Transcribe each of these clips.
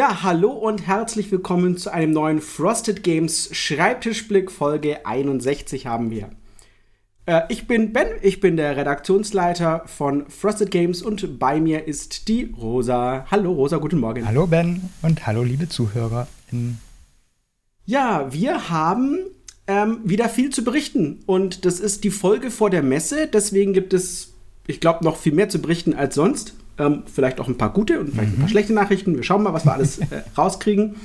Ja, hallo und herzlich willkommen zu einem neuen Frosted Games Schreibtischblick. Folge 61 haben wir. Äh, ich bin Ben, ich bin der Redaktionsleiter von Frosted Games und bei mir ist die Rosa. Hallo Rosa, guten Morgen. Hallo Ben und hallo liebe Zuhörer. Ja, wir haben ähm, wieder viel zu berichten und das ist die Folge vor der Messe. Deswegen gibt es, ich glaube, noch viel mehr zu berichten als sonst. Ähm, vielleicht auch ein paar gute und vielleicht mhm. ein paar mhm. schlechte Nachrichten. Wir schauen mal, was wir alles äh, rauskriegen.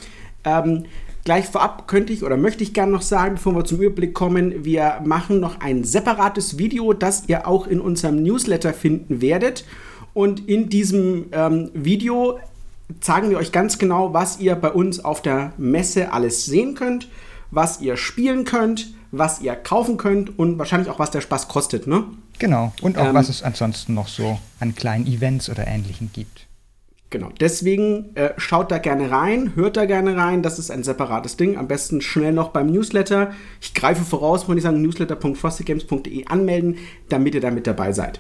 Ähm, gleich vorab könnte ich oder möchte ich gerne noch sagen, bevor wir zum Überblick kommen, wir machen noch ein separates Video, das ihr auch in unserem Newsletter finden werdet. Und in diesem ähm, Video zeigen wir euch ganz genau, was ihr bei uns auf der Messe alles sehen könnt, was ihr spielen könnt, was ihr kaufen könnt und wahrscheinlich auch, was der Spaß kostet, ne? Genau. Und auch, ähm, was es ansonsten noch so an kleinen Events oder Ähnlichem gibt. Genau. Deswegen äh, schaut da gerne rein, hört da gerne rein. Das ist ein separates Ding. Am besten schnell noch beim Newsletter. Ich greife voraus, wenn ich sage, newsletter.frostygames.de anmelden, damit ihr da mit dabei seid.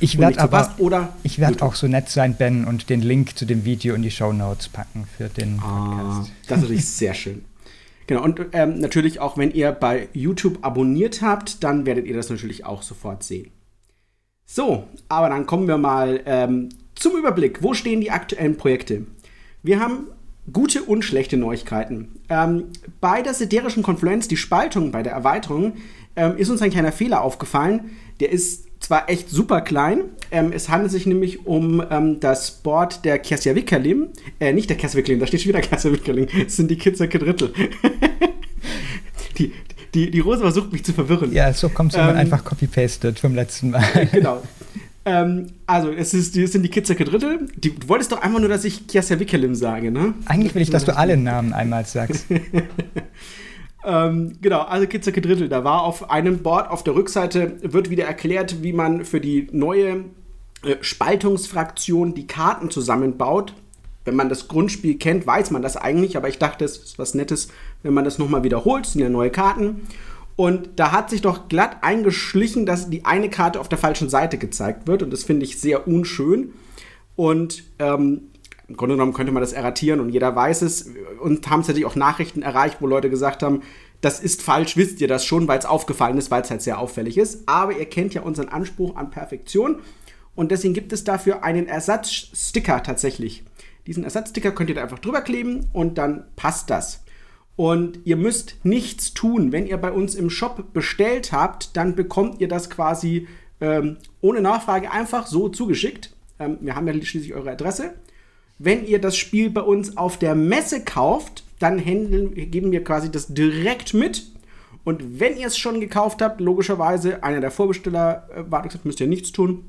Ich werde aber oder ich werde auch so nett sein, Ben, und den Link zu dem Video in die Show Notes packen für den ah, Podcast. Das ist natürlich sehr schön. Genau, und ähm, natürlich auch, wenn ihr bei YouTube abonniert habt, dann werdet ihr das natürlich auch sofort sehen. So, aber dann kommen wir mal ähm, zum Überblick. Wo stehen die aktuellen Projekte? Wir haben gute und schlechte Neuigkeiten. Ähm, bei der siderischen Konfluenz, die Spaltung bei der Erweiterung, ähm, ist uns ein kleiner Fehler aufgefallen. Der ist zwar echt super klein, ähm, es handelt sich nämlich um ähm, das Board der Kersia Wickerlim, äh, nicht der Kersia Wickerlim, da steht schon wieder Kersia Wickerlim, es sind die Kids Drittel. die, die, die Rose versucht mich zu verwirren. Ja, so kommt es, wenn man ähm, einfach copy-pastet vom letzten Mal. genau. Ähm, also, es, ist, es sind die Kitzeke Drittel. Die, du wolltest doch einfach nur, dass ich Kiasia Wickelim sage, ne? Eigentlich will ich, dass du alle Namen einmal sagst. ähm, genau, also Kitzeke Drittel. Da war auf einem Board auf der Rückseite, wird wieder erklärt, wie man für die neue äh, Spaltungsfraktion die Karten zusammenbaut. Wenn man das Grundspiel kennt, weiß man das eigentlich, aber ich dachte, es ist was Nettes, wenn man das nochmal wiederholt. Es sind ja neue Karten. Und da hat sich doch glatt eingeschlichen, dass die eine Karte auf der falschen Seite gezeigt wird. Und das finde ich sehr unschön. Und ähm, im Grunde genommen könnte man das erratieren und jeder weiß es. Und haben tatsächlich auch Nachrichten erreicht, wo Leute gesagt haben, das ist falsch, wisst ihr das schon, weil es aufgefallen ist, weil es halt sehr auffällig ist. Aber ihr kennt ja unseren Anspruch an Perfektion. Und deswegen gibt es dafür einen Ersatzsticker tatsächlich. Diesen Ersatzsticker könnt ihr da einfach drüber kleben und dann passt das. Und ihr müsst nichts tun. Wenn ihr bei uns im Shop bestellt habt, dann bekommt ihr das quasi ähm, ohne Nachfrage einfach so zugeschickt. Ähm, wir haben ja schließlich eure Adresse. Wenn ihr das Spiel bei uns auf der Messe kauft, dann handeln, geben wir quasi das direkt mit. Und wenn ihr es schon gekauft habt, logischerweise, einer der Vorbesteller äh, war gesagt, müsst ihr nichts tun.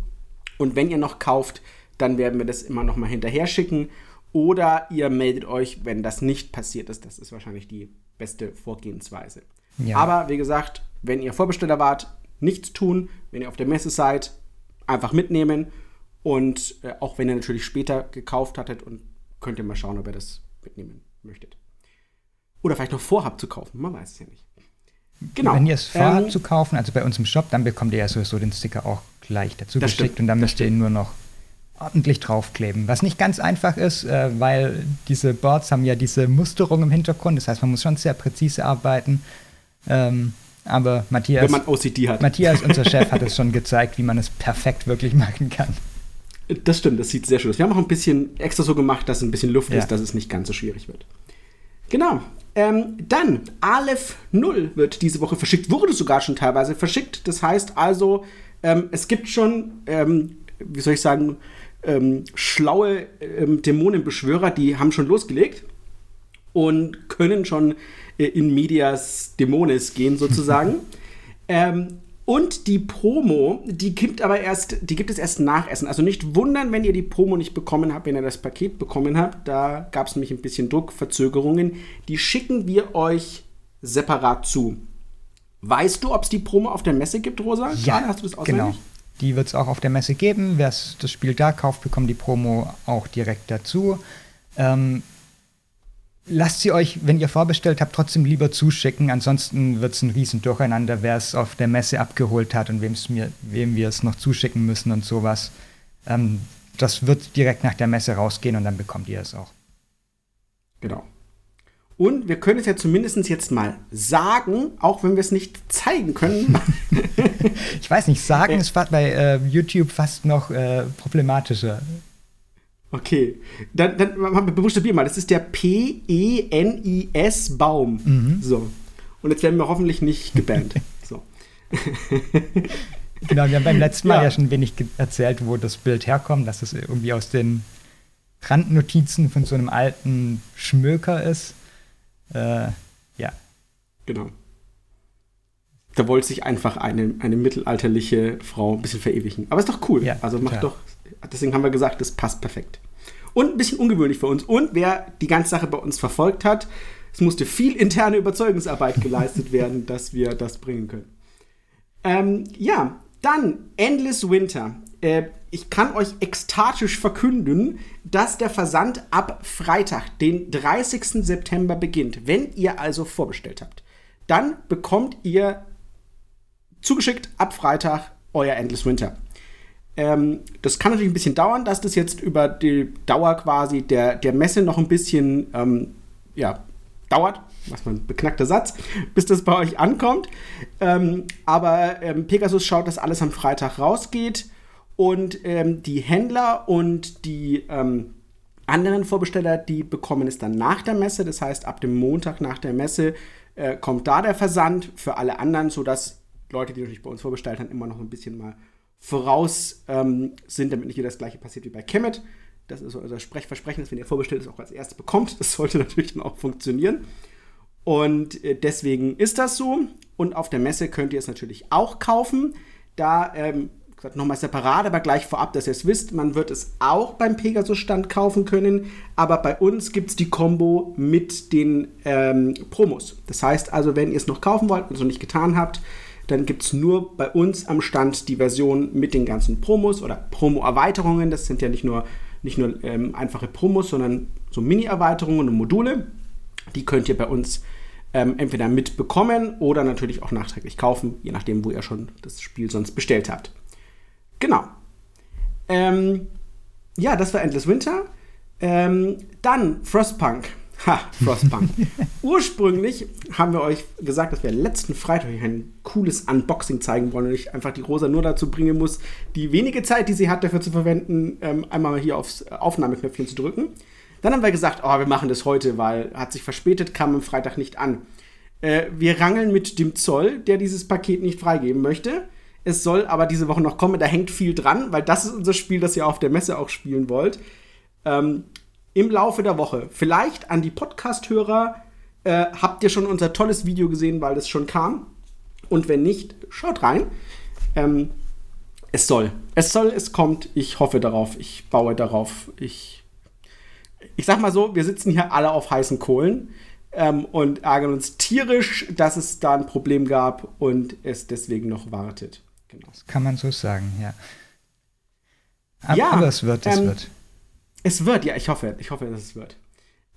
Und wenn ihr noch kauft, dann werden wir das immer noch mal hinterher schicken. Oder ihr meldet euch, wenn das nicht passiert ist. Das ist wahrscheinlich die beste Vorgehensweise. Ja. Aber wie gesagt, wenn ihr Vorbesteller wart, nichts tun. Wenn ihr auf der Messe seid, einfach mitnehmen. Und äh, auch wenn ihr natürlich später gekauft hattet, und könnt ihr mal schauen, ob ihr das mitnehmen möchtet. Oder vielleicht noch vorhabt zu kaufen, man weiß es ja nicht. Genau. Wenn ihr es vorhabt ähm, zu kaufen, also bei uns im Shop, dann bekommt ihr ja sowieso den Sticker auch gleich dazu geschickt stimmt, und dann müsst ihr ihn nur noch ordentlich draufkleben. Was nicht ganz einfach ist, äh, weil diese Boards haben ja diese Musterung im Hintergrund. Das heißt, man muss schon sehr präzise arbeiten. Ähm, aber Matthias, Wenn man OCD hat. Matthias, unser Chef, hat es schon gezeigt, wie man es perfekt wirklich machen kann. Das stimmt, das sieht sehr schön aus. Wir haben auch ein bisschen extra so gemacht, dass ein bisschen Luft ja. ist, dass es nicht ganz so schwierig wird. Genau. Ähm, dann, Aleph 0 wird diese Woche verschickt, wurde sogar schon teilweise verschickt. Das heißt also, ähm, es gibt schon, ähm, wie soll ich sagen, ähm, schlaue ähm, Dämonenbeschwörer, die haben schon losgelegt und können schon äh, in Medias Dämones gehen sozusagen. ähm, und die Promo, die gibt aber erst, die gibt es erst nach Essen. Also nicht wundern, wenn ihr die Promo nicht bekommen habt, wenn ihr das Paket bekommen habt. Da gab es nämlich ein bisschen Druck, Verzögerungen. Die schicken wir euch separat zu. Weißt du, ob es die Promo auf der Messe gibt, Rosa? Ja, Gerade hast du das auswendig? genau. Die wird es auch auf der Messe geben. Wer das Spiel da kauft, bekommt die Promo auch direkt dazu. Ähm, lasst sie euch, wenn ihr vorbestellt habt, trotzdem lieber zuschicken. Ansonsten wird es ein riesen Durcheinander, wer es auf der Messe abgeholt hat und mir, wem wir es noch zuschicken müssen und sowas. Ähm, das wird direkt nach der Messe rausgehen und dann bekommt ihr es auch. Genau. Und wir können es ja zumindest jetzt mal sagen, auch wenn wir es nicht zeigen können. ich weiß nicht, sagen äh, ist bei äh, YouTube fast noch äh, problematischer. Okay, dann, dann buchstabier mal. Das ist der P-E-N-I-S Baum. Mhm. So. Und jetzt werden wir hoffentlich nicht gebannt. so. genau, wir haben beim letzten Mal ja, ja schon wenig erzählt, wo das Bild herkommt, dass es irgendwie aus den Randnotizen von so einem alten Schmöker ist. Äh, ja. Genau. Da wollte sich einfach eine, eine mittelalterliche Frau ein bisschen verewigen. Aber ist doch cool. Ja, also macht doch. Deswegen haben wir gesagt, das passt perfekt. Und ein bisschen ungewöhnlich für uns. Und wer die ganze Sache bei uns verfolgt hat, es musste viel interne Überzeugungsarbeit geleistet werden, dass wir das bringen können. Ähm, ja, dann Endless Winter. Äh, ich kann euch ekstatisch verkünden, dass der Versand ab Freitag, den 30. September beginnt. Wenn ihr also vorbestellt habt, dann bekommt ihr zugeschickt ab Freitag euer Endless Winter. Ähm, das kann natürlich ein bisschen dauern, dass das jetzt über die Dauer quasi der, der Messe noch ein bisschen ähm, ja, dauert, was man beknackter Satz, bis das bei euch ankommt. Ähm, aber ähm, Pegasus schaut, dass alles am Freitag rausgeht und ähm, die Händler und die ähm, anderen Vorbesteller, die bekommen es dann nach der Messe. Das heißt, ab dem Montag nach der Messe äh, kommt da der Versand für alle anderen, sodass Leute, die natürlich bei uns vorbestellt haben, immer noch ein bisschen mal voraus ähm, sind, damit nicht wieder das gleiche passiert wie bei Kemet. Das ist unser Sprechversprechen, dass wenn ihr vorbestellt es auch als erstes bekommt. Das sollte natürlich dann auch funktionieren. Und äh, deswegen ist das so. Und auf der Messe könnt ihr es natürlich auch kaufen. Da ähm, nochmal separat, aber gleich vorab, dass ihr es wisst, man wird es auch beim Pegasus-Stand kaufen können, aber bei uns gibt es die Combo mit den ähm, Promos. Das heißt also, wenn ihr es noch kaufen wollt und es noch nicht getan habt, dann gibt es nur bei uns am Stand die Version mit den ganzen Promos oder Promo-Erweiterungen. Das sind ja nicht nur, nicht nur ähm, einfache Promos, sondern so Mini-Erweiterungen und Module. Die könnt ihr bei uns ähm, entweder mitbekommen oder natürlich auch nachträglich kaufen, je nachdem, wo ihr schon das Spiel sonst bestellt habt. Genau. Ähm, ja, das war Endless Winter. Ähm, dann Frostpunk. Ha, Frostpunk. Ursprünglich haben wir euch gesagt, dass wir letzten Freitag ein cooles Unboxing zeigen wollen und ich einfach die Rosa nur dazu bringen muss, die wenige Zeit, die sie hat, dafür zu verwenden, ähm, einmal hier aufs Aufnahmeknöpfchen zu drücken. Dann haben wir gesagt, oh, wir machen das heute, weil hat sich verspätet, kam am Freitag nicht an. Äh, wir rangeln mit dem Zoll, der dieses Paket nicht freigeben möchte. Es soll aber diese Woche noch kommen. Da hängt viel dran, weil das ist unser Spiel, das ihr auf der Messe auch spielen wollt. Ähm, Im Laufe der Woche. Vielleicht an die Podcast-Hörer. Äh, habt ihr schon unser tolles Video gesehen, weil das schon kam? Und wenn nicht, schaut rein. Ähm, es soll. Es soll, es kommt. Ich hoffe darauf. Ich baue darauf. Ich, ich sag mal so, wir sitzen hier alle auf heißen Kohlen ähm, und ärgern uns tierisch, dass es da ein Problem gab und es deswegen noch wartet. Genau. Das kann man so sagen, ja. Aber, ja, aber es wird, es ähm, wird. Es wird, ja, ich hoffe, ich hoffe, dass es wird.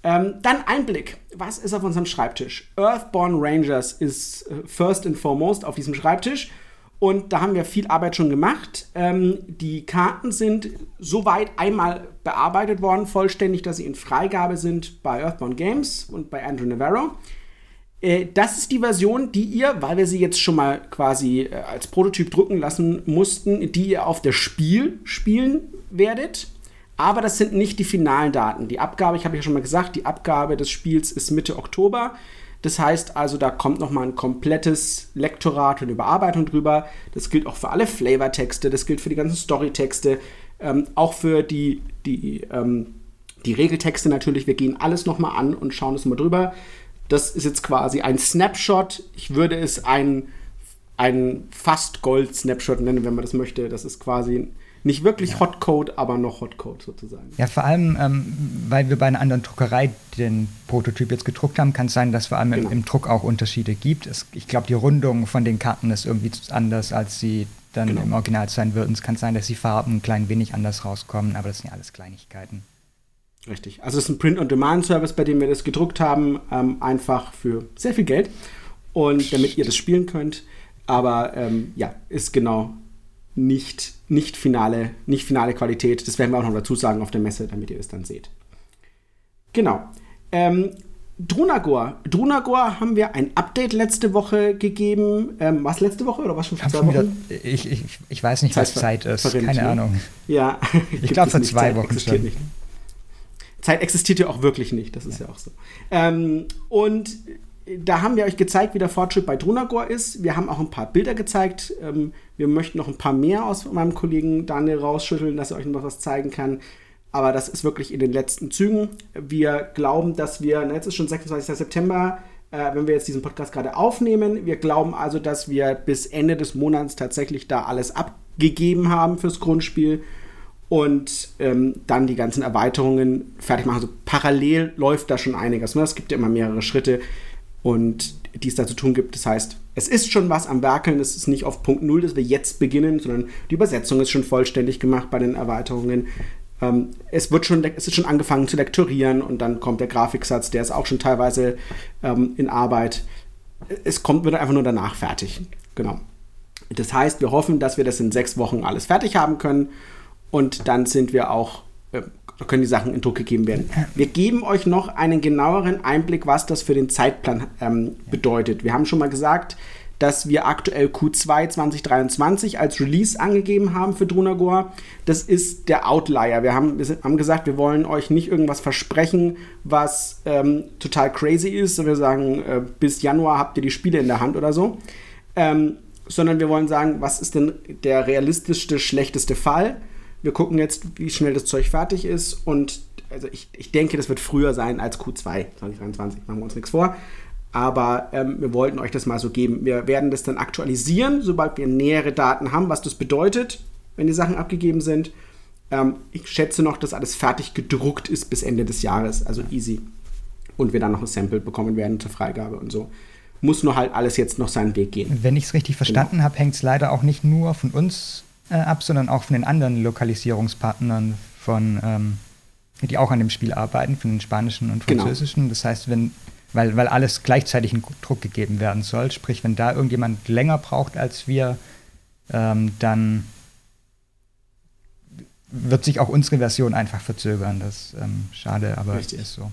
Ähm, dann Einblick. Was ist auf unserem Schreibtisch? Earthborn Rangers ist äh, first and foremost auf diesem Schreibtisch. Und da haben wir viel Arbeit schon gemacht. Ähm, die Karten sind soweit einmal bearbeitet worden, vollständig, dass sie in Freigabe sind bei Earthborn Games und bei Andrew Navarro. Äh, das ist die Version, die ihr, weil wir sie jetzt schon mal quasi äh, als Prototyp drucken lassen mussten, die ihr auf der Spiel spielen werdet. Aber das sind nicht die finalen Daten. Die Abgabe, ich habe ja schon mal gesagt, die Abgabe des Spiels ist Mitte Oktober. Das heißt also, da kommt noch mal ein komplettes Lektorat und Überarbeitung drüber. Das gilt auch für alle Flavortexte, das gilt für die ganzen Storytexte, ähm, auch für die, die, ähm, die Regeltexte natürlich. Wir gehen alles noch mal an und schauen es mal drüber. Das ist jetzt quasi ein Snapshot. Ich würde es ein, ein fast Gold-Snapshot nennen, wenn man das möchte. Das ist quasi nicht wirklich ja. Hotcode, aber noch Hotcode sozusagen. Ja, vor allem, ähm, weil wir bei einer anderen Druckerei den Prototyp jetzt gedruckt haben, kann es sein, dass vor allem genau. im, im, Druck auch Unterschiede gibt. Es, ich glaube, die Rundung von den Karten ist irgendwie anders, als sie dann genau. im Original sein würden. Es kann sein, dass die Farben ein klein wenig anders rauskommen, aber das sind ja alles Kleinigkeiten. Richtig. Also es ist ein Print-on-Demand-Service, bei dem wir das gedruckt haben, ähm, einfach für sehr viel Geld und damit ihr das spielen könnt. Aber ähm, ja, ist genau nicht, nicht, finale, nicht finale Qualität. Das werden wir auch noch dazu sagen auf der Messe, damit ihr es dann seht. Genau. Ähm, Drunagor. Drunagor haben wir ein Update letzte Woche gegeben. Ähm, was letzte Woche oder was schon vor zwei Wochen? Wieder, ich, ich, ich weiß nicht, was Zeit ist. Verrinnt, Keine ne? Ahnung. Ja. ich glaube vor zwei Zeit Wochen schon. Nicht. Zeit existiert ja auch wirklich nicht, das ist ja, ja auch so. Ähm, und da haben wir euch gezeigt, wie der Fortschritt bei Drunagor ist. Wir haben auch ein paar Bilder gezeigt. Ähm, wir möchten noch ein paar mehr aus meinem Kollegen Daniel rausschütteln, dass er euch noch was zeigen kann. Aber das ist wirklich in den letzten Zügen. Wir glauben, dass wir, jetzt ist schon 26. September, äh, wenn wir jetzt diesen Podcast gerade aufnehmen. Wir glauben also, dass wir bis Ende des Monats tatsächlich da alles abgegeben haben fürs Grundspiel und ähm, dann die ganzen Erweiterungen fertig machen. Also parallel läuft da schon einiges. Ne? Es gibt ja immer mehrere Schritte und die es da zu tun gibt. Das heißt, es ist schon was am Werkeln. Es ist nicht auf Punkt Null, dass wir jetzt beginnen, sondern die Übersetzung ist schon vollständig gemacht bei den Erweiterungen. Ähm, es, wird schon, es ist schon angefangen zu lektorieren und dann kommt der Grafiksatz, der ist auch schon teilweise ähm, in Arbeit. Es kommt, wird einfach nur danach fertig. Genau. Das heißt, wir hoffen, dass wir das in sechs Wochen alles fertig haben können und dann sind wir auch, äh, können die Sachen in Druck gegeben werden. Wir geben euch noch einen genaueren Einblick, was das für den Zeitplan ähm, bedeutet. Wir haben schon mal gesagt, dass wir aktuell Q2 2023 als Release angegeben haben für Drunagor. Das ist der Outlier. Wir haben, wir haben gesagt, wir wollen euch nicht irgendwas versprechen, was ähm, total crazy ist. Wir sagen, äh, bis Januar habt ihr die Spiele in der Hand oder so. Ähm, sondern wir wollen sagen, was ist denn der realistischste, schlechteste Fall? Wir gucken jetzt, wie schnell das Zeug fertig ist und also ich, ich denke, das wird früher sein als Q2 2023, machen wir uns nichts vor. Aber ähm, wir wollten euch das mal so geben. Wir werden das dann aktualisieren, sobald wir nähere Daten haben, was das bedeutet, wenn die Sachen abgegeben sind. Ähm, ich schätze noch, dass alles fertig gedruckt ist bis Ende des Jahres, also easy. Und wir dann noch ein Sample bekommen werden zur Freigabe und so. Muss nur halt alles jetzt noch seinen Weg gehen. Wenn ich es richtig verstanden genau. habe, hängt es leider auch nicht nur von uns äh, ab, sondern auch von den anderen Lokalisierungspartnern, von, ähm, die auch an dem Spiel arbeiten, von den spanischen und genau. französischen. Genau. Das heißt, wenn weil, weil alles gleichzeitig in Druck gegeben werden soll. Sprich, wenn da irgendjemand länger braucht als wir, ähm, dann wird sich auch unsere Version einfach verzögern. Das ist ähm, schade, aber Richtig. ist so.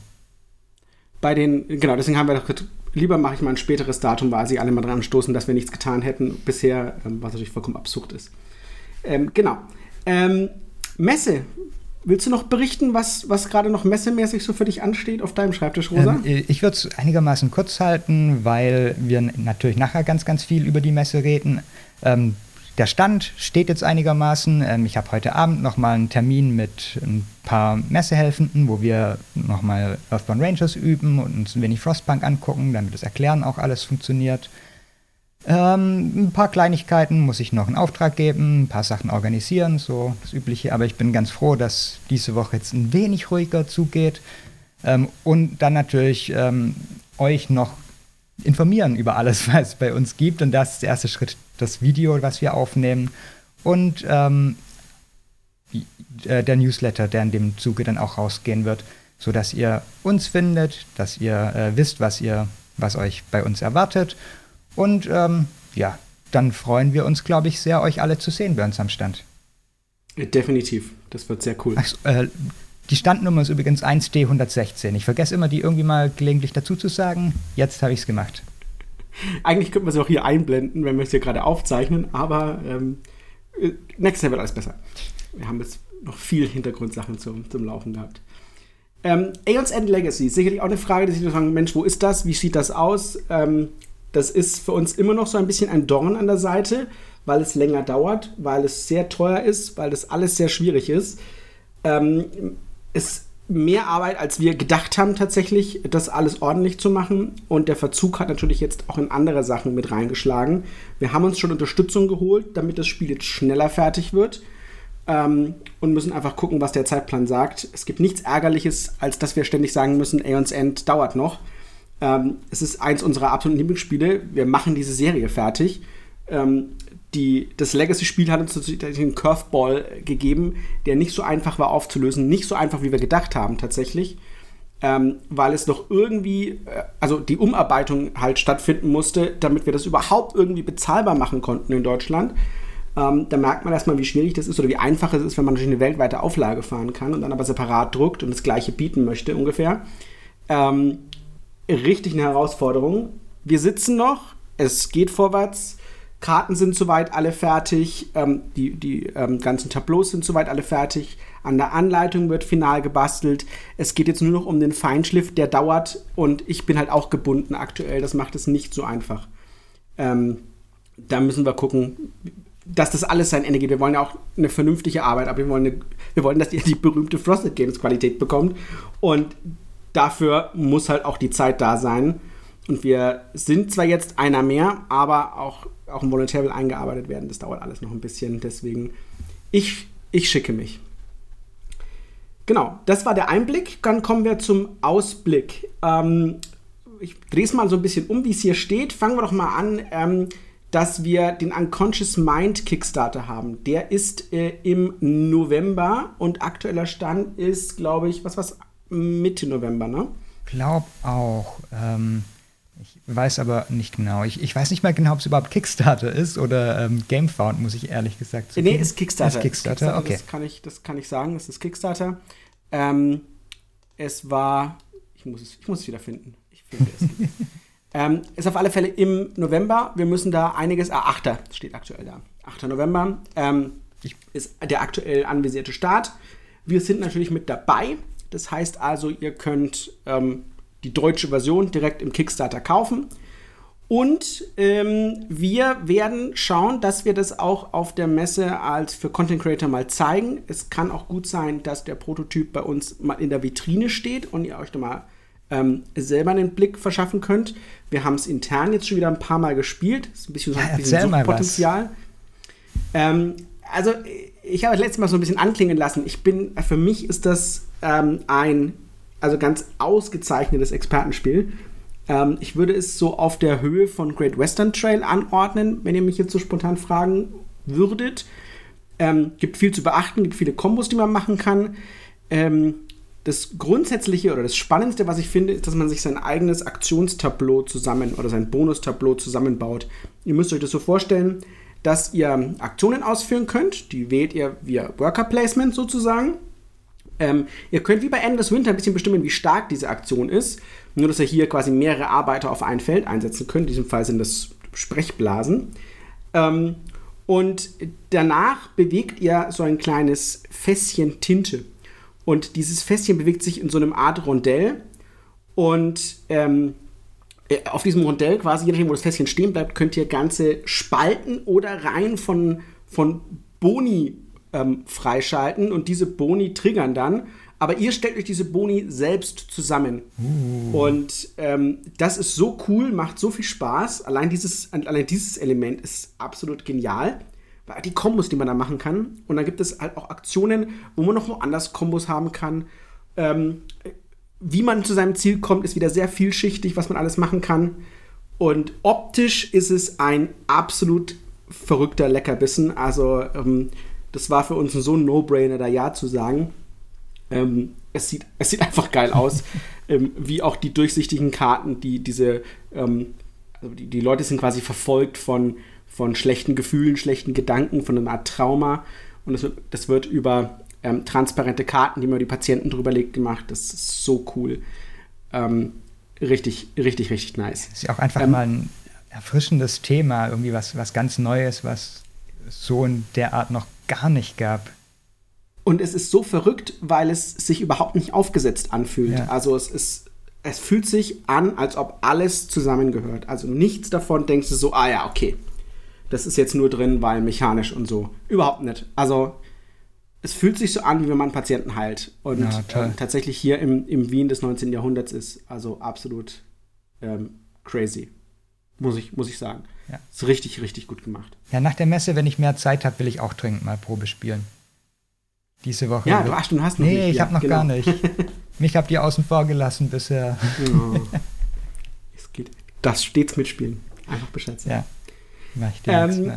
Bei den, genau, deswegen haben wir doch, lieber mache ich mal ein späteres Datum, weil sie alle mal dran stoßen, dass wir nichts getan hätten bisher, ähm, was natürlich vollkommen absurd ist. Ähm, genau. Ähm, Messe Willst du noch berichten, was, was gerade noch messemäßig so für dich ansteht auf deinem Schreibtisch, Rosa? Ähm, ich würde es einigermaßen kurz halten, weil wir natürlich nachher ganz, ganz viel über die Messe reden. Ähm, der Stand steht jetzt einigermaßen. Ähm, ich habe heute Abend nochmal einen Termin mit ein paar Messehelfenden, wo wir nochmal Earthbound Rangers üben und uns ein wenig Frostpunk angucken, damit das Erklären auch alles funktioniert. Ähm, ein paar Kleinigkeiten muss ich noch in Auftrag geben, ein paar Sachen organisieren, so das Übliche. Aber ich bin ganz froh, dass diese Woche jetzt ein wenig ruhiger zugeht. Ähm, und dann natürlich ähm, euch noch informieren über alles, was es bei uns gibt. Und das ist der erste Schritt, das Video, was wir aufnehmen. Und ähm, äh, der Newsletter, der in dem Zuge dann auch rausgehen wird, sodass ihr uns findet, dass ihr äh, wisst, was ihr, was euch bei uns erwartet und ähm, ja, dann freuen wir uns, glaube ich, sehr, euch alle zu sehen bei uns am Stand. Definitiv, das wird sehr cool. Ach, äh, die Standnummer ist übrigens 1D116. Ich vergesse immer, die irgendwie mal gelegentlich dazu zu sagen. Jetzt habe ich es gemacht. Eigentlich könnten wir sie auch hier einblenden, wenn wir es hier gerade aufzeichnen, aber ähm, äh, nächstes Jahr wird alles besser. Wir haben jetzt noch viel Hintergrundsachen zum, zum Laufen gehabt. Ähm, Aeons End Legacy, sicherlich auch eine Frage, die sich sagen, Mensch, wo ist das? Wie sieht das aus? Ähm, das ist für uns immer noch so ein bisschen ein Dorn an der Seite, weil es länger dauert, weil es sehr teuer ist, weil das alles sehr schwierig ist. Ähm, ist mehr Arbeit, als wir gedacht haben, tatsächlich, das alles ordentlich zu machen. Und der Verzug hat natürlich jetzt auch in andere Sachen mit reingeschlagen. Wir haben uns schon Unterstützung geholt, damit das Spiel jetzt schneller fertig wird. Ähm, und müssen einfach gucken, was der Zeitplan sagt. Es gibt nichts Ärgerliches, als dass wir ständig sagen müssen, Aeons End dauert noch. Ähm, es ist eins unserer absoluten Lieblingsspiele. Wir machen diese Serie fertig. Ähm, die, das Legacy-Spiel hat uns tatsächlich einen Curveball gegeben, der nicht so einfach war aufzulösen. Nicht so einfach, wie wir gedacht haben, tatsächlich. Ähm, weil es doch irgendwie, äh, also die Umarbeitung halt stattfinden musste, damit wir das überhaupt irgendwie bezahlbar machen konnten in Deutschland. Ähm, da merkt man erstmal, wie schwierig das ist oder wie einfach es ist, wenn man natürlich eine weltweite Auflage fahren kann und dann aber separat druckt und das gleiche bieten möchte ungefähr. Ähm, richtig eine Herausforderung. Wir sitzen noch, es geht vorwärts. Karten sind soweit alle fertig, ähm, die, die ähm, ganzen Tableaus sind soweit alle fertig, an der Anleitung wird final gebastelt. Es geht jetzt nur noch um den Feinschliff, der dauert und ich bin halt auch gebunden aktuell, das macht es nicht so einfach. Ähm, da müssen wir gucken, dass das alles sein Ende geht. Wir wollen ja auch eine vernünftige Arbeit, aber wir wollen, eine, wir wollen dass ihr die berühmte Frosted Games Qualität bekommt und dafür muss halt auch die Zeit da sein. Und wir sind zwar jetzt einer mehr, aber auch, auch im Volontär will eingearbeitet werden. Das dauert alles noch ein bisschen. Deswegen, ich, ich schicke mich. Genau, das war der Einblick. Dann kommen wir zum Ausblick. Ähm, ich drehe es mal so ein bisschen um, wie es hier steht. Fangen wir doch mal an, ähm, dass wir den Unconscious Mind Kickstarter haben. Der ist äh, im November und aktueller Stand ist, glaube ich, was was Mitte November, ne? Glaub auch. Ähm, ich weiß aber nicht genau. Ich, ich weiß nicht mal genau, ob es überhaupt Kickstarter ist oder ähm, GameFound, muss ich ehrlich gesagt sagen. Nee, ist Kickstarter. Ist Kickstarter, Kickstarter, okay. Das kann, ich, das kann ich sagen, es ist Kickstarter. Ähm, es war, ich muss es, ich muss es wieder finden. Ich finde es. ähm, ist auf alle Fälle im November. Wir müssen da einiges, ah, 8. steht aktuell da. 8. November ähm, ist der aktuell anvisierte Start. Wir sind natürlich mit dabei. Das heißt also, ihr könnt ähm, die deutsche Version direkt im Kickstarter kaufen. Und ähm, wir werden schauen, dass wir das auch auf der Messe als für Content Creator mal zeigen. Es kann auch gut sein, dass der Prototyp bei uns mal in der Vitrine steht und ihr euch da mal ähm, selber einen Blick verschaffen könnt. Wir haben es intern jetzt schon wieder ein paar Mal gespielt. Das ist ein bisschen, so ein bisschen Potenzial. Ähm, also ich habe das letzte Mal so ein bisschen anklingen lassen. Ich bin, für mich ist das ähm, ein also ganz ausgezeichnetes Expertenspiel. Ähm, ich würde es so auf der Höhe von Great Western Trail anordnen, wenn ihr mich jetzt so spontan fragen würdet. Ähm, gibt viel zu beachten, gibt viele Kombos, die man machen kann. Ähm, das Grundsätzliche oder das Spannendste, was ich finde, ist, dass man sich sein eigenes Aktionstableau zusammen oder sein Bonustableau zusammenbaut. Ihr müsst euch das so vorstellen, dass ihr Aktionen ausführen könnt. Die wählt ihr via Worker Placement sozusagen. Ähm, ihr könnt wie bei Endless Winter ein bisschen bestimmen, wie stark diese Aktion ist. Nur, dass ihr hier quasi mehrere Arbeiter auf ein Feld einsetzen könnt. In diesem Fall sind das Sprechblasen. Ähm, und danach bewegt ihr so ein kleines Fässchen Tinte. Und dieses Fässchen bewegt sich in so einem Art Rondell. Und ähm, äh, auf diesem Rondell, quasi, je nachdem, wo das Fässchen stehen bleibt, könnt ihr ganze Spalten oder Reihen von, von Boni ähm, freischalten und diese Boni triggern dann. Aber ihr stellt euch diese Boni selbst zusammen. Uh. Und ähm, das ist so cool, macht so viel Spaß. Allein dieses, allein dieses Element ist absolut genial. Die Kombos, die man da machen kann. Und dann gibt es halt auch Aktionen, wo man noch woanders Kombos haben kann. Ähm, wie man zu seinem Ziel kommt, ist wieder sehr vielschichtig, was man alles machen kann. Und optisch ist es ein absolut verrückter Leckerbissen. Also ähm, das war für uns so ein No-Brainer, da Ja zu sagen. Ähm, es, sieht, es sieht einfach geil aus. ähm, wie auch die durchsichtigen Karten, die diese, ähm, also die, die Leute sind quasi verfolgt von, von schlechten Gefühlen, schlechten Gedanken, von einer Art Trauma. Und das, das wird über ähm, transparente Karten, die man die Patienten drüber legt, gemacht. Das ist so cool. Ähm, richtig, richtig, richtig nice. Das ist ja auch einfach ähm, mal ein erfrischendes Thema, irgendwie was, was ganz Neues, was so in der Art noch gar nicht gab. Und es ist so verrückt, weil es sich überhaupt nicht aufgesetzt anfühlt. Ja. Also es ist, es fühlt sich an, als ob alles zusammengehört. Also nichts davon denkst du so, ah ja, okay. Das ist jetzt nur drin, weil mechanisch und so. Überhaupt nicht. Also es fühlt sich so an, wie wenn man Patienten heilt. Und ja, äh, tatsächlich hier im, im Wien des 19. Jahrhunderts ist also absolut ähm, crazy. Muss ich, muss ich sagen. Ja. Ist richtig, richtig gut gemacht. Ja, nach der Messe, wenn ich mehr Zeit habe, will ich auch dringend mal Probe spielen. Diese Woche. Ja, du, ach, du hast noch nee, nicht. Nee, ich ja, habe noch genau. gar nicht. Mich habt ihr außen vor gelassen bisher. Oh. es geht. Das stets mitspielen. Einfach Bescheid sagen. Ja. Mach ich dir ähm,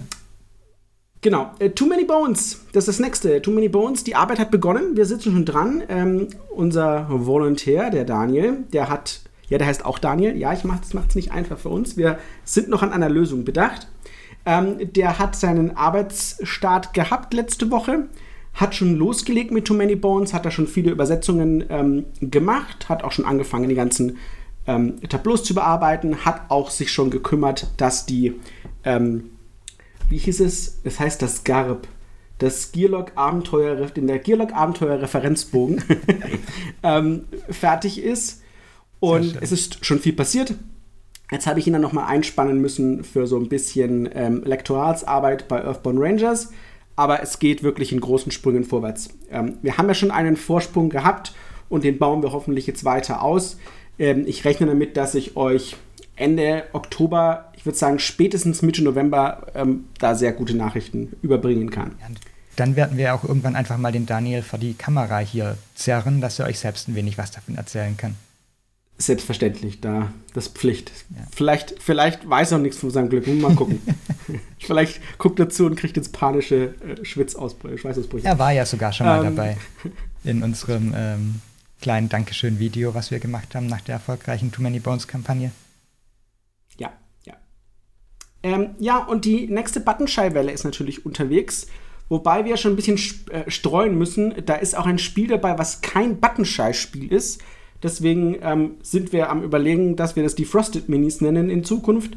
Genau. Äh, Too Many Bones. Das ist das nächste. Too Many Bones. Die Arbeit hat begonnen. Wir sitzen schon dran. Ähm, unser Volontär, der Daniel, der hat ja, der heißt auch Daniel. Ja, ich mach, das macht es nicht einfach für uns. Wir sind noch an einer Lösung bedacht. Ähm, der hat seinen Arbeitsstart gehabt letzte Woche, hat schon losgelegt mit Too Many Bones, hat da schon viele Übersetzungen ähm, gemacht, hat auch schon angefangen, die ganzen ähm, Tableaus zu bearbeiten, hat auch sich schon gekümmert, dass die, ähm, wie hieß es? Es heißt das GARB, das Gearlock Abenteuer, in der Gearlock Abenteuer Referenzbogen ähm, fertig ist. Und es ist schon viel passiert. Jetzt habe ich ihn dann nochmal einspannen müssen für so ein bisschen ähm, Lektoralsarbeit bei Earthbound Rangers. Aber es geht wirklich in großen Sprüngen vorwärts. Ähm, wir haben ja schon einen Vorsprung gehabt und den bauen wir hoffentlich jetzt weiter aus. Ähm, ich rechne damit, dass ich euch Ende Oktober, ich würde sagen spätestens Mitte November, ähm, da sehr gute Nachrichten überbringen kann. Dann werden wir auch irgendwann einfach mal den Daniel vor die Kamera hier zerren, dass er euch selbst ein wenig was davon erzählen kann. Selbstverständlich, da das Pflicht. Ja. Vielleicht, vielleicht weiß er nichts von seinem Glück. Mal gucken. vielleicht guckt er zu und kriegt jetzt panische äh, Schwitzausbrüche, Schweißausbrüche. Er war ja sogar schon mal ähm. dabei in unserem ähm, kleinen Dankeschön-Video, was wir gemacht haben nach der erfolgreichen Too Many Bones-Kampagne. Ähm, ja, und die nächste Buttonschei-Welle ist natürlich unterwegs. Wobei wir schon ein bisschen äh, streuen müssen. Da ist auch ein Spiel dabei, was kein Buttonschei-Spiel ist Deswegen ähm, sind wir am Überlegen, dass wir das die Frosted Minis nennen in Zukunft,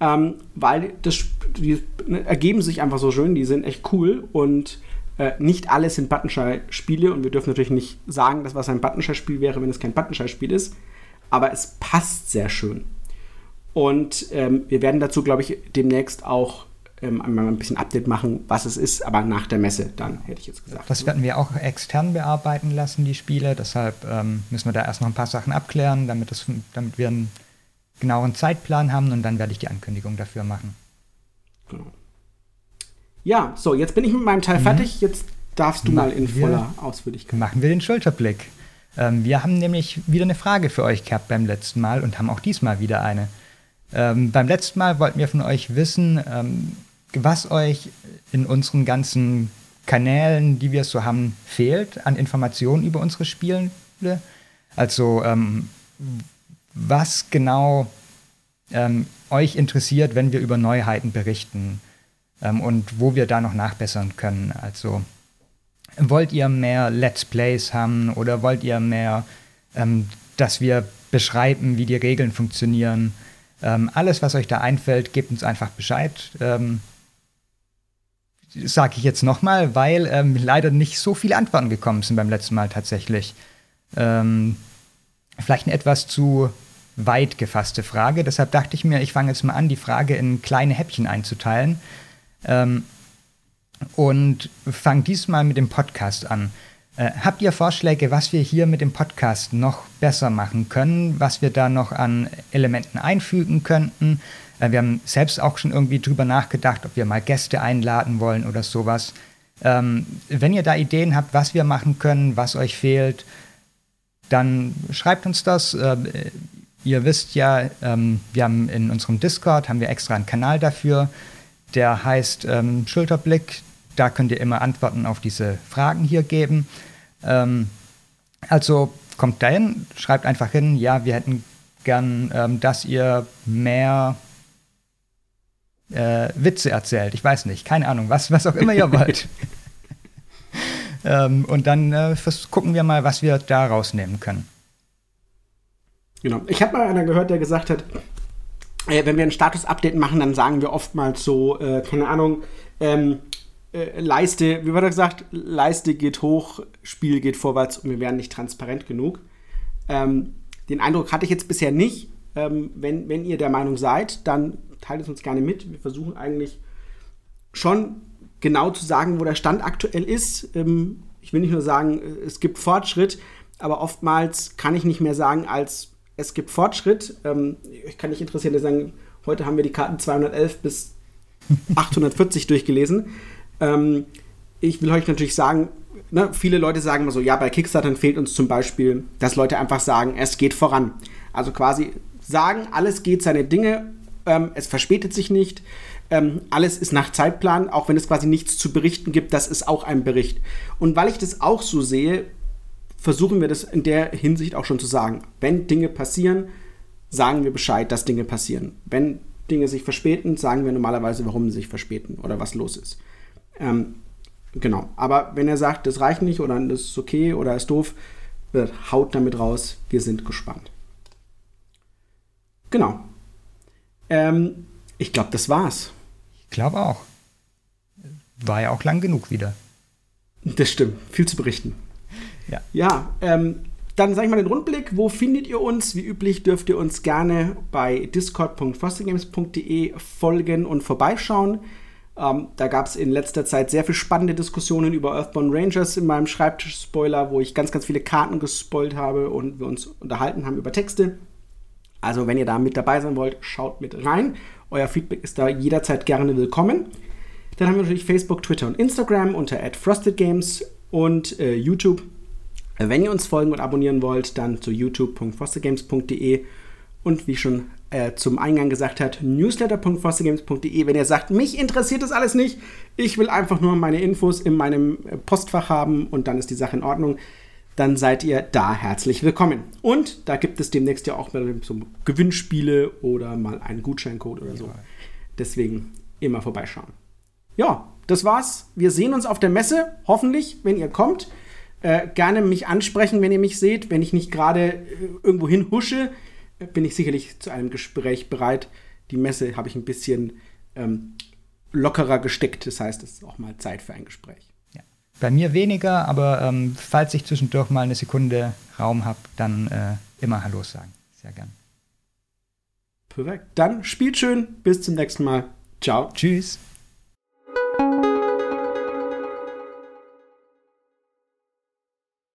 ähm, weil das, die ne, ergeben sich einfach so schön, die sind echt cool und äh, nicht alles sind Buttonschei-Spiele und wir dürfen natürlich nicht sagen, dass was ein Buttonschei-Spiel wäre, wenn es kein Buttonschei-Spiel ist, aber es passt sehr schön. Und ähm, wir werden dazu, glaube ich, demnächst auch ähm, einmal ein bisschen Update machen, was es ist, aber nach der Messe dann, hätte ich jetzt gesagt. Das werden wir auch extern bearbeiten lassen, die Spiele. Deshalb ähm, müssen wir da erst noch ein paar Sachen abklären, damit, das, damit wir einen genaueren Zeitplan haben und dann werde ich die Ankündigung dafür machen. Genau. Ja, so, jetzt bin ich mit meinem Teil mhm. fertig. Jetzt darfst du machen mal in voller Ausführlichkeit. Machen wir den Schulterblick. Ähm, wir haben nämlich wieder eine Frage für euch gehabt beim letzten Mal und haben auch diesmal wieder eine. Ähm, beim letzten Mal wollten wir von euch wissen, ähm, was euch in unseren ganzen Kanälen, die wir so haben, fehlt an Informationen über unsere Spiele. Also ähm, was genau ähm, euch interessiert, wenn wir über Neuheiten berichten ähm, und wo wir da noch nachbessern können. Also wollt ihr mehr Let's Plays haben oder wollt ihr mehr, ähm, dass wir beschreiben, wie die Regeln funktionieren? Ähm, alles, was euch da einfällt, gebt uns einfach Bescheid. Ähm, sage ich jetzt nochmal, weil ähm, leider nicht so viele Antworten gekommen sind beim letzten Mal tatsächlich. Ähm, vielleicht eine etwas zu weit gefasste Frage. Deshalb dachte ich mir, ich fange jetzt mal an, die Frage in kleine Häppchen einzuteilen. Ähm, und fange diesmal mit dem Podcast an. Äh, habt ihr Vorschläge, was wir hier mit dem Podcast noch besser machen können, was wir da noch an Elementen einfügen könnten? Äh, wir haben selbst auch schon irgendwie drüber nachgedacht, ob wir mal Gäste einladen wollen oder sowas. Ähm, wenn ihr da Ideen habt, was wir machen können, was euch fehlt, dann schreibt uns das. Äh, ihr wisst ja, ähm, wir haben in unserem Discord haben wir extra einen Kanal dafür, der heißt ähm, Schulterblick. Da könnt ihr immer Antworten auf diese Fragen hier geben. Ähm, also kommt dahin, schreibt einfach hin, ja, wir hätten gern, ähm, dass ihr mehr äh, Witze erzählt. Ich weiß nicht, keine Ahnung, was, was auch immer ihr wollt. ähm, und dann äh, gucken wir mal, was wir da rausnehmen können. Genau. Ich habe mal einer gehört, der gesagt hat, äh, wenn wir ein Status-Update machen, dann sagen wir oftmals so, äh, keine Ahnung, ähm, äh, Leiste, wie wird er gesagt, Leiste geht hoch, Spiel geht vorwärts und wir werden nicht transparent genug. Ähm, den Eindruck hatte ich jetzt bisher nicht. Ähm, wenn, wenn ihr der Meinung seid, dann teilt es uns gerne mit. Wir versuchen eigentlich schon genau zu sagen, wo der Stand aktuell ist. Ähm, ich will nicht nur sagen, äh, es gibt Fortschritt, aber oftmals kann ich nicht mehr sagen, als es gibt Fortschritt. Ähm, ich kann nicht interessieren, sagen, heute haben wir die Karten 211 bis 840 durchgelesen. Ähm, ich will euch natürlich sagen, ne, viele Leute sagen immer so, ja, bei Kickstarter fehlt uns zum Beispiel, dass Leute einfach sagen, es geht voran. Also quasi sagen, alles geht seine Dinge ähm, es verspätet sich nicht. Ähm, alles ist nach Zeitplan, auch wenn es quasi nichts zu berichten gibt, das ist auch ein Bericht. Und weil ich das auch so sehe, versuchen wir das in der Hinsicht auch schon zu sagen. Wenn Dinge passieren, sagen wir Bescheid, dass Dinge passieren. Wenn Dinge sich verspäten, sagen wir normalerweise, warum sie sich verspäten oder was los ist. Ähm, Genau. Aber wenn er sagt, das reicht nicht oder das ist okay oder ist doof, haut damit raus. Wir sind gespannt. Genau. Ähm, ich glaube, das war's. Ich glaube auch. War ja auch lang genug wieder. Das stimmt. Viel zu berichten. Ja. Ja, ähm, dann sage ich mal den Rundblick. Wo findet ihr uns? Wie üblich dürft ihr uns gerne bei discord.frostinggames.de folgen und vorbeischauen. Ähm, da gab es in letzter Zeit sehr viel spannende Diskussionen über Earthbound Rangers in meinem Schreibtisch-Spoiler, wo ich ganz, ganz viele Karten gespoilt habe und wir uns unterhalten haben über Texte. Also, wenn ihr da mit dabei sein wollt, schaut mit rein. Euer Feedback ist da jederzeit gerne willkommen. Dann haben wir natürlich Facebook, Twitter und Instagram unter @frostedgames und äh, YouTube. Wenn ihr uns folgen und abonnieren wollt, dann zu youtube.frostedgames.de und wie schon äh, zum Eingang gesagt hat, newsletter.fostergames.de. Wenn ihr sagt, mich interessiert das alles nicht, ich will einfach nur meine Infos in meinem äh, Postfach haben und dann ist die Sache in Ordnung, dann seid ihr da herzlich willkommen. Und da gibt es demnächst ja auch so Gewinnspiele oder mal einen Gutscheincode oder so. Deswegen immer vorbeischauen. Ja, das war's. Wir sehen uns auf der Messe, hoffentlich, wenn ihr kommt. Äh, gerne mich ansprechen, wenn ihr mich seht, wenn ich nicht gerade äh, irgendwo hin husche bin ich sicherlich zu einem Gespräch bereit. Die Messe habe ich ein bisschen ähm, lockerer gesteckt. Das heißt, es ist auch mal Zeit für ein Gespräch. Ja. Bei mir weniger, aber ähm, falls ich zwischendurch mal eine Sekunde Raum habe, dann äh, immer Hallo sagen. Sehr gern. Perfekt. Dann spielt schön. Bis zum nächsten Mal. Ciao. Tschüss.